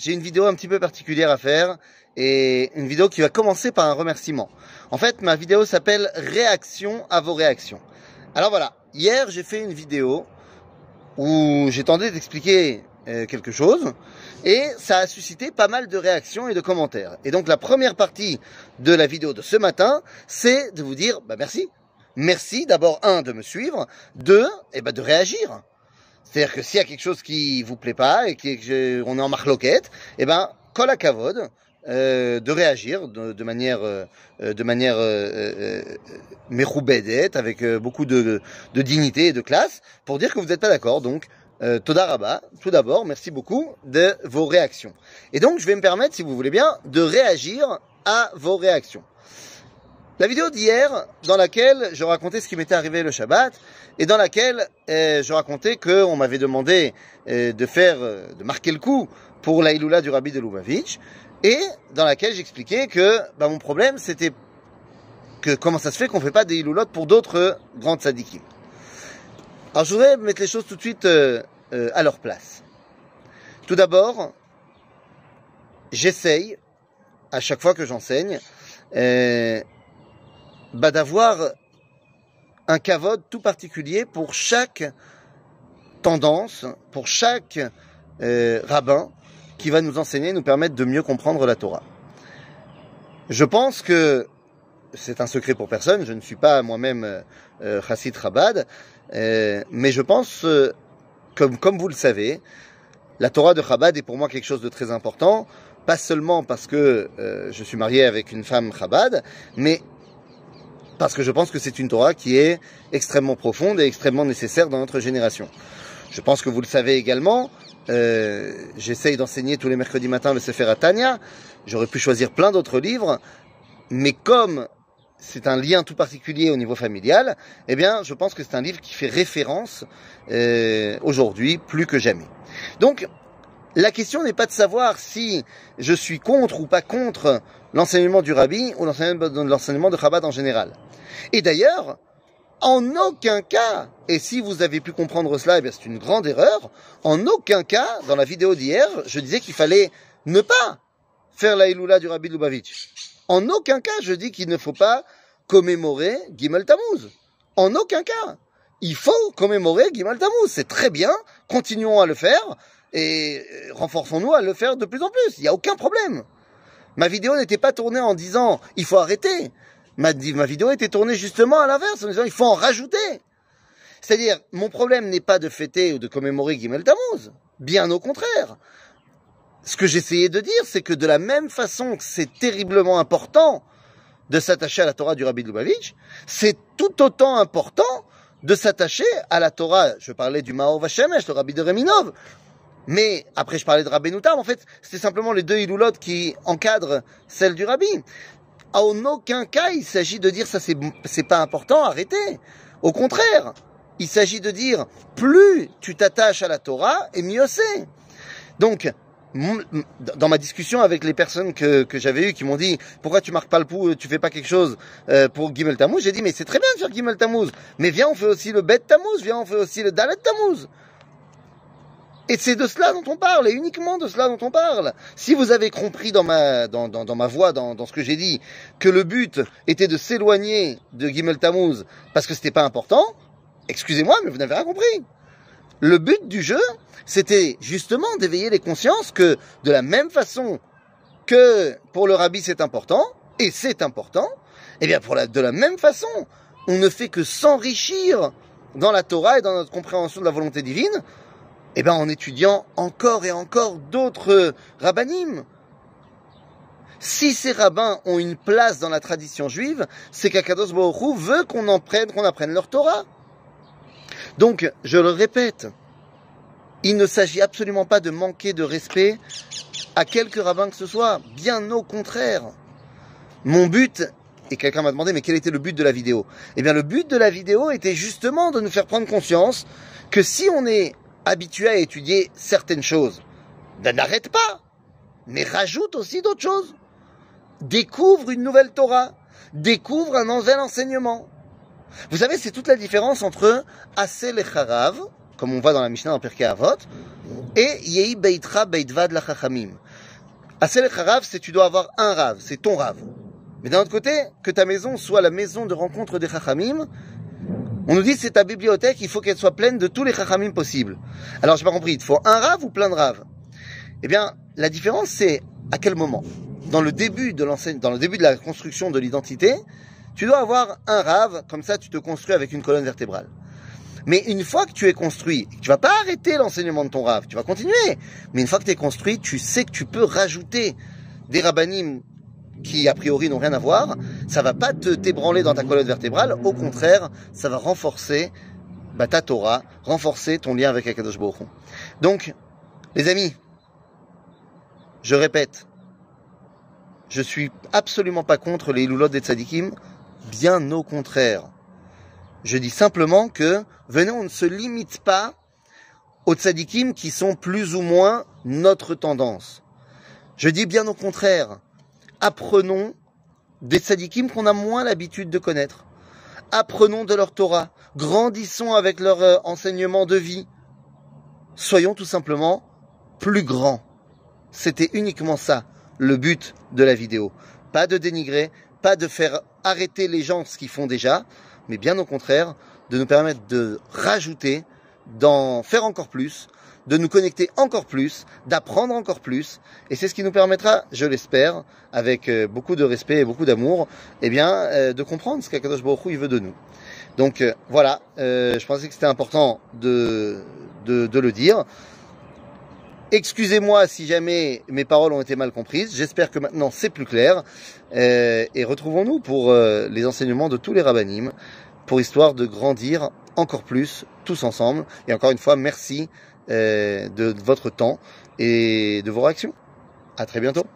j'ai une vidéo un petit peu particulière à faire et une vidéo qui va commencer par un remerciement. En fait, ma vidéo s'appelle Réaction à vos réactions. Alors voilà, hier j'ai fait une vidéo où j'ai tenté d'expliquer euh, quelque chose et ça a suscité pas mal de réactions et de commentaires. Et donc la première partie de la vidéo de ce matin, c'est de vous dire bah merci. Merci d'abord un de me suivre, deux et eh ben de réagir. C'est-à-dire que s'il y a quelque chose qui vous plaît pas et qu'on est en marloquette, eh ben, kol à kavod, euh, de réagir de, manière euh, de manière euh, euh avec beaucoup de, dignité et de classe pour dire que vous n'êtes pas d'accord. Donc, euh, Toda tout d'abord, merci beaucoup de vos réactions. Et donc, je vais me permettre, si vous voulez bien, de réagir à vos réactions. La vidéo d'hier, dans laquelle je racontais ce qui m'était arrivé le Shabbat, et dans laquelle euh, je racontais qu'on m'avait demandé euh, de faire, euh, de marquer le coup pour la du Rabbi de Lubavitch, et dans laquelle j'expliquais que bah, mon problème c'était que comment ça se fait qu'on fait pas des Iloulot pour d'autres grandes sadikim. Alors je voudrais mettre les choses tout de suite à leur place. Tout d'abord, j'essaye, à chaque fois que j'enseigne, bah, d'avoir un cavode tout particulier pour chaque tendance, pour chaque euh, rabbin qui va nous enseigner, nous permettre de mieux comprendre la Torah. Je pense que c'est un secret pour personne, je ne suis pas moi-même euh, chassid Chabad, euh, mais je pense, euh, comme, comme vous le savez, la Torah de Chabad est pour moi quelque chose de très important, pas seulement parce que je suis marié avec une femme Chabad, mais parce que je pense que c'est une Torah qui est extrêmement profonde et extrêmement nécessaire dans notre génération. Je pense que vous le savez également, euh, j'essaye d'enseigner tous les mercredis matins le Sefer Atania, j'aurais pu choisir plein d'autres livres, mais comme c'est un lien tout particulier au niveau familial, eh bien, je pense que c'est un livre qui fait référence euh, aujourd'hui plus que jamais. Donc, la question n'est pas de savoir si je suis contre ou pas contre l'enseignement du rabbi ou l'enseignement de Chabad en général. Et d'ailleurs, en aucun cas, et si vous avez pu comprendre cela, eh c'est une grande erreur, en aucun cas, dans la vidéo d'hier, je disais qu'il fallait ne pas faire la du Rabbi Lubavitch. En aucun cas, je dis qu'il ne faut pas commémorer Gimel Tammuz. En aucun cas. Il faut commémorer Gimel Tammuz. C'est très bien. Continuons à le faire et renforçons-nous à le faire de plus en plus. Il n'y a aucun problème. Ma vidéo n'était pas tournée en disant il faut arrêter. Ma, vidéo était tournée justement à l'inverse, en disant il faut en rajouter. C'est-à-dire, mon problème n'est pas de fêter ou de commémorer Gimel Tammuz. Bien au contraire. Ce que j'essayais de dire, c'est que de la même façon que c'est terriblement important de s'attacher à la Torah du Rabbi Lubavitch, c'est tout autant important de s'attacher à la Torah. Je parlais du Mao Vashemesh, le Rabbi de Reminov, mais après, je parlais de Rabbi Noutam. En fait, c'était simplement les deux Iloulot qui encadrent celle du Rabbi. En aucun cas, il s'agit de dire ça, c'est pas important, arrêtez. Au contraire, il s'agit de dire plus tu t'attaches à la Torah, et mieux c'est. Donc, dans ma discussion avec les personnes que, que j'avais eues qui m'ont dit pourquoi tu marques pas le pouls, tu fais pas quelque chose euh, pour Gimel Tammuz, j'ai dit mais c'est très bien de faire Gimel Tammuz, mais viens on fait aussi le Bet Tammuz, viens on fait aussi le Dalet Tammuz. Et c'est de cela dont on parle, et uniquement de cela dont on parle. Si vous avez compris dans ma, dans, dans, ma voix, dans, dans ce que j'ai dit, que le but était de s'éloigner de Gimel Tammuz parce que c'était pas important, excusez-moi, mais vous n'avez rien compris. Le but du jeu, c'était justement d'éveiller les consciences que de la même façon que pour le rabbi c'est important, et c'est important, eh bien pour la, de la même façon, on ne fait que s'enrichir dans la Torah et dans notre compréhension de la volonté divine eh ben, en étudiant encore et encore d'autres rabbinim. Si ces rabbins ont une place dans la tradition juive, c'est qu'Akados Baruch veut qu'on en prenne, qu'on apprenne leur Torah. Donc, je le répète, il ne s'agit absolument pas de manquer de respect à quelque rabbin que ce soit, bien au contraire. Mon but, et quelqu'un m'a demandé, mais quel était le but de la vidéo? Eh bien, le but de la vidéo était justement de nous faire prendre conscience que si on est habitué à étudier certaines choses, ben, n'arrête pas, mais rajoute aussi d'autres choses. Découvre une nouvelle Torah, découvre un nouvel enseignement. Vous savez, c'est toute la différence entre Asel et Charav, comme on voit dans la Mishnah en Pirkei Avot, et Yei Beitra Beitvad la Aselech Rav, c'est tu dois avoir un Rav, c'est ton Rav. Mais d'un autre côté, que ta maison soit la maison de rencontre des Chachamim, on nous dit c'est ta bibliothèque, il faut qu'elle soit pleine de tous les Chachamim possibles. Alors j'ai pas compris, il faut un Rav ou plein de Rav? Eh bien, la différence c'est à quel moment? Dans le début de dans le début de la construction de l'identité, tu dois avoir un Rav, comme ça tu te construis avec une colonne vertébrale. Mais une fois que tu es construit, tu vas pas arrêter l'enseignement de ton Rav, tu vas continuer. Mais une fois que tu es construit, tu sais que tu peux rajouter des rabbinim qui a priori n'ont rien à voir, ça va pas te t'ébranler dans ta colonne vertébrale, au contraire, ça va renforcer bah, ta Torah, renforcer ton lien avec Akadosh Baruch Donc, les amis, je répète, je suis absolument pas contre les iloulotes des tzadikim, bien au contraire. Je dis simplement que, venez, on ne se limite pas aux tzadikim qui sont plus ou moins notre tendance. Je dis bien au contraire, apprenons des tzadikim qu'on a moins l'habitude de connaître. Apprenons de leur Torah, grandissons avec leur euh, enseignement de vie. Soyons tout simplement plus grands. C'était uniquement ça, le but de la vidéo. Pas de dénigrer, pas de faire arrêter les gens ce qu'ils font déjà, mais bien au contraire, de nous permettre de rajouter, d'en faire encore plus, de nous connecter encore plus, d'apprendre encore plus, et c'est ce qui nous permettra, je l'espère, avec euh, beaucoup de respect et beaucoup d'amour, eh bien, euh, de comprendre ce qu'Akadosh Baruch il veut de nous. Donc euh, voilà, je pensais que c'était important de, de, le dire. Excusez-moi si jamais mes paroles ont été mal comprises. J'espère que maintenant c'est plus clair. Et retrouvons-nous pour les enseignements de tous les rabbinim, pour histoire de grandir encore plus tous ensemble. Et encore une fois, merci euh, de votre temps et de vos réactions. À très bientôt.